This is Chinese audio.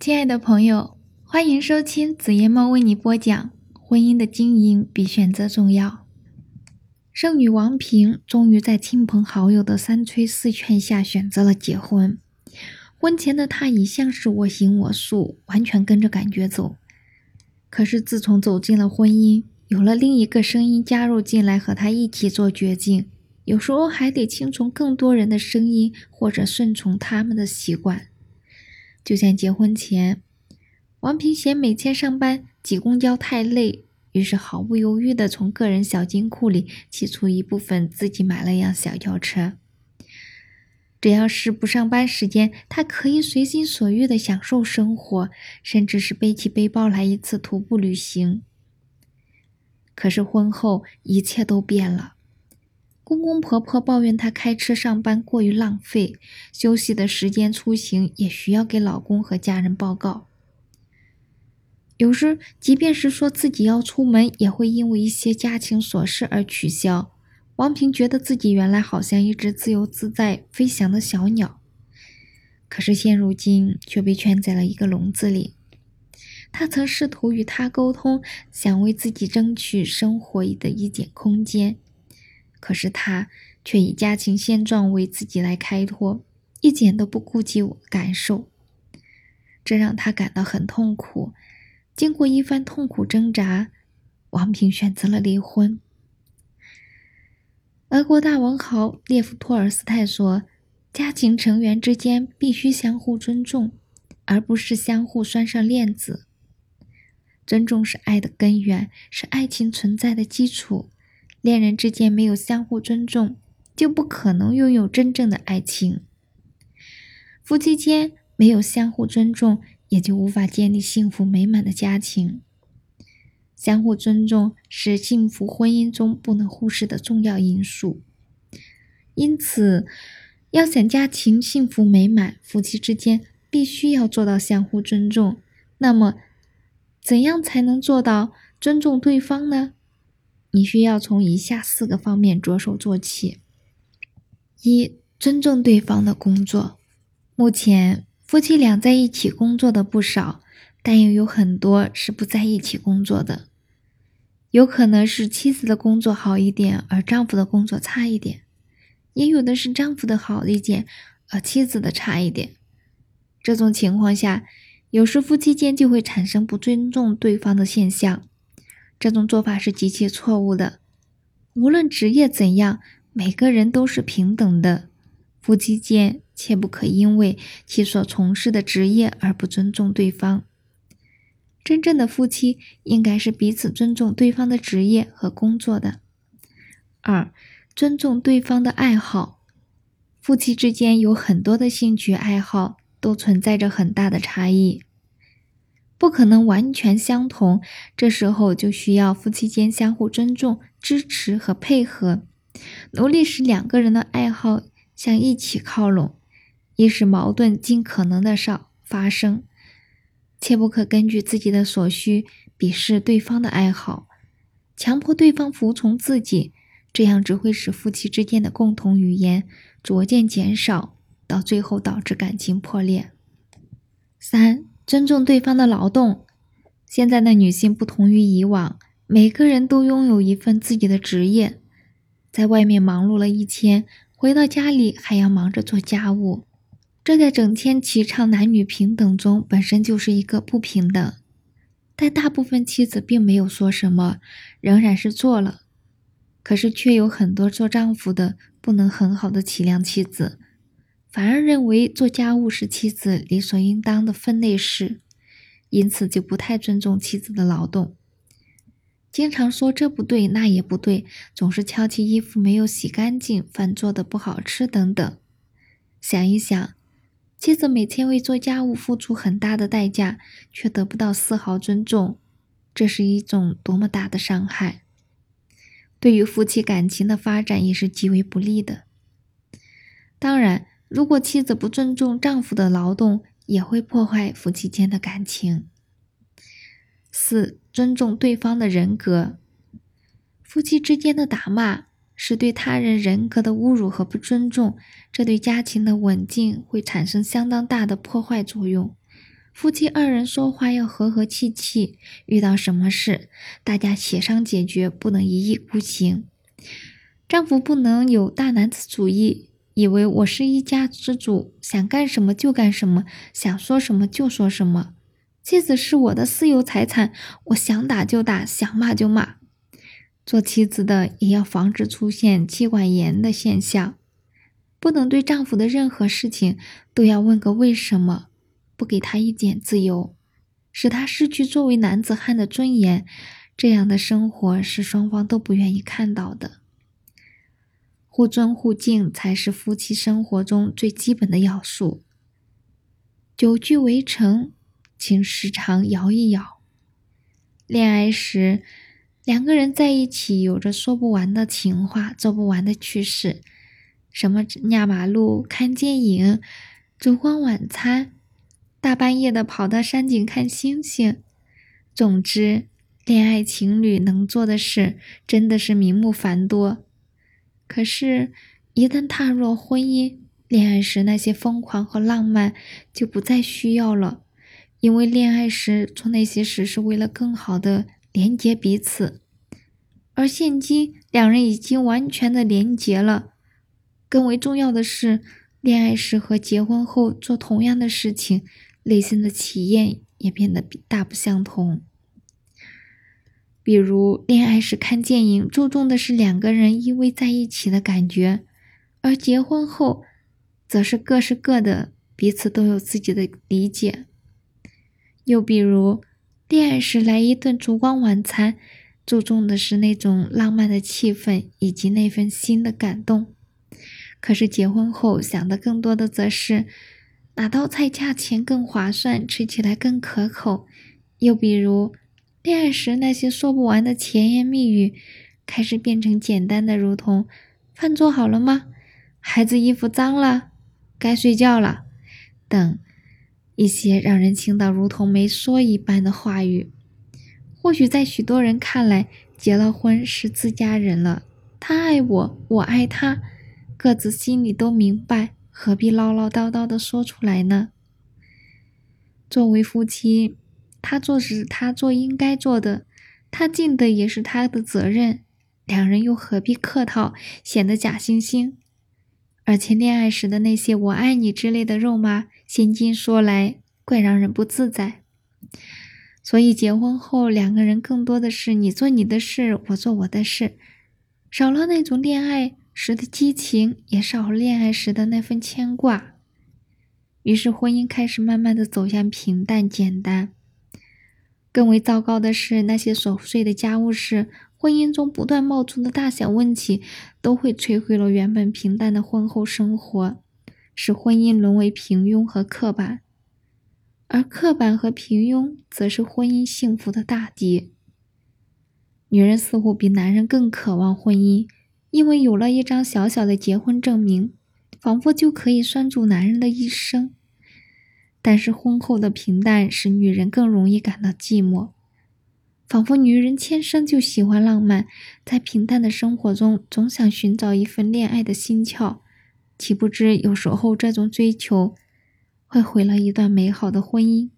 亲爱的朋友，欢迎收听紫夜猫为你播讲《婚姻的经营比选择重要》。剩女王平终于在亲朋好友的三催四劝下选择了结婚。婚前的她一向是我行我素，完全跟着感觉走。可是自从走进了婚姻，有了另一个声音加入进来和她一起做决定，有时候还得听从更多人的声音，或者顺从他们的习惯。就像结婚前，王平嫌每天上班挤公交太累，于是毫不犹豫地从个人小金库里挤出一部分，自己买了辆小轿车。只要是不上班时间，他可以随心所欲地享受生活，甚至是背起背包来一次徒步旅行。可是婚后，一切都变了。公公婆婆抱怨她开车上班过于浪费，休息的时间出行也需要给老公和家人报告。有时，即便是说自己要出门，也会因为一些家庭琐事而取消。王平觉得自己原来好像一只自由自在飞翔的小鸟，可是现如今却被圈在了一个笼子里。他曾试图与他沟通，想为自己争取生活的一点空间。可是他却以家庭现状为自己来开脱，一点都不顾及我感受，这让他感到很痛苦。经过一番痛苦挣扎，王平选择了离婚。俄国大文豪列夫·托尔斯泰说：“家庭成员之间必须相互尊重，而不是相互拴上链子。尊重是爱的根源，是爱情存在的基础。”恋人之间没有相互尊重，就不可能拥有真正的爱情。夫妻间没有相互尊重，也就无法建立幸福美满的家庭。相互尊重是幸福婚姻中不能忽视的重要因素。因此，要想家庭幸福美满，夫妻之间必须要做到相互尊重。那么，怎样才能做到尊重对方呢？你需要从以下四个方面着手做起：一、尊重对方的工作。目前，夫妻俩在一起工作的不少，但又有很多是不在一起工作的。有可能是妻子的工作好一点，而丈夫的工作差一点；也有的是丈夫的好一点，而妻子的差一点。这种情况下，有时夫妻间就会产生不尊重对方的现象。这种做法是极其错误的。无论职业怎样，每个人都是平等的。夫妻间切不可因为其所从事的职业而不尊重对方。真正的夫妻应该是彼此尊重对方的职业和工作的。二、尊重对方的爱好。夫妻之间有很多的兴趣爱好，都存在着很大的差异。不可能完全相同，这时候就需要夫妻间相互尊重、支持和配合，努力使两个人的爱好向一起靠拢，以使矛盾尽可能的少发生。切不可根据自己的所需鄙视对方的爱好，强迫对方服从自己，这样只会使夫妻之间的共同语言逐渐减少，到最后导致感情破裂。三。尊重对方的劳动。现在的女性不同于以往，每个人都拥有一份自己的职业，在外面忙碌了一天，回到家里还要忙着做家务，这在整天提倡男女平等中本身就是一个不平等。但大部分妻子并没有说什么，仍然是做了。可是却有很多做丈夫的不能很好的体谅妻子。反而认为做家务是妻子理所应当的分内事，因此就不太尊重妻子的劳动，经常说这不对那也不对，总是挑起衣服没有洗干净、饭做的不好吃等等。想一想，妻子每天为做家务付出很大的代价，却得不到丝毫尊重，这是一种多么大的伤害，对于夫妻感情的发展也是极为不利的。当然。如果妻子不尊重丈夫的劳动，也会破坏夫妻间的感情。四、尊重对方的人格。夫妻之间的打骂是对他人人格的侮辱和不尊重，这对家庭的稳定会产生相当大的破坏作用。夫妻二人说话要和和气气，遇到什么事大家协商解决，不能一意孤行。丈夫不能有大男子主义，以为我是一家之主，想干什么就干什么，想说什么就说什么。妻子是我的私有财产，我想打就打，想骂就骂。做妻子的也要防止出现妻管严的现象，不能对丈夫的任何事情都要问个为什么。不给他一点自由，使他失去作为男子汉的尊严，这样的生活是双方都不愿意看到的。互尊互敬才是夫妻生活中最基本的要素。久居围城，请时常摇一摇。恋爱时，两个人在一起有着说不完的情话，做不完的趣事，什么压马路、看电影、烛光晚餐。大半夜的跑到山顶看星星。总之，恋爱情侣能做的事真的是名目繁多。可是，一旦踏入婚姻，恋爱时那些疯狂和浪漫就不再需要了，因为恋爱时做那些事是为了更好的连接彼此，而现今两人已经完全的连结了。更为重要的是，恋爱时和结婚后做同样的事情。内心的体验也变得大不相同。比如，恋爱时看电影，注重的是两个人依偎在一起的感觉；而结婚后，则是各是各的，彼此都有自己的理解。又比如，恋爱时来一顿烛光晚餐，注重的是那种浪漫的气氛以及那份心的感动；可是结婚后，想的更多的则是。哪道菜价钱更划算，吃起来更可口？又比如，恋爱时那些说不完的甜言蜜语，开始变成简单的，如同“饭做好了吗？孩子衣服脏了，该睡觉了”等一些让人听到如同没说一般的话语。或许在许多人看来，结了婚是自家人了，他爱我，我爱他，各自心里都明白。何必唠唠叨叨的说出来呢？作为夫妻，他做是他做应该做的，他尽的也是他的责任，两人又何必客套，显得假惺惺？而且恋爱时的那些“我爱你”之类的肉麻，现今说来怪让人不自在。所以结婚后，两个人更多的是你做你的事，我做我的事，少了那种恋爱。时的激情也少了恋爱时的那份牵挂，于是婚姻开始慢慢的走向平淡简单。更为糟糕的是，那些琐碎的家务事，婚姻中不断冒出的大小问题，都会摧毁了原本平淡的婚后生活，使婚姻沦为平庸和刻板。而刻板和平庸，则是婚姻幸福的大敌。女人似乎比男人更渴望婚姻。因为有了一张小小的结婚证明，仿佛就可以拴住男人的一生。但是婚后的平淡使女人更容易感到寂寞，仿佛女人天生就喜欢浪漫，在平淡的生活中总想寻找一份恋爱的心窍，岂不知有时候这种追求会毁了一段美好的婚姻。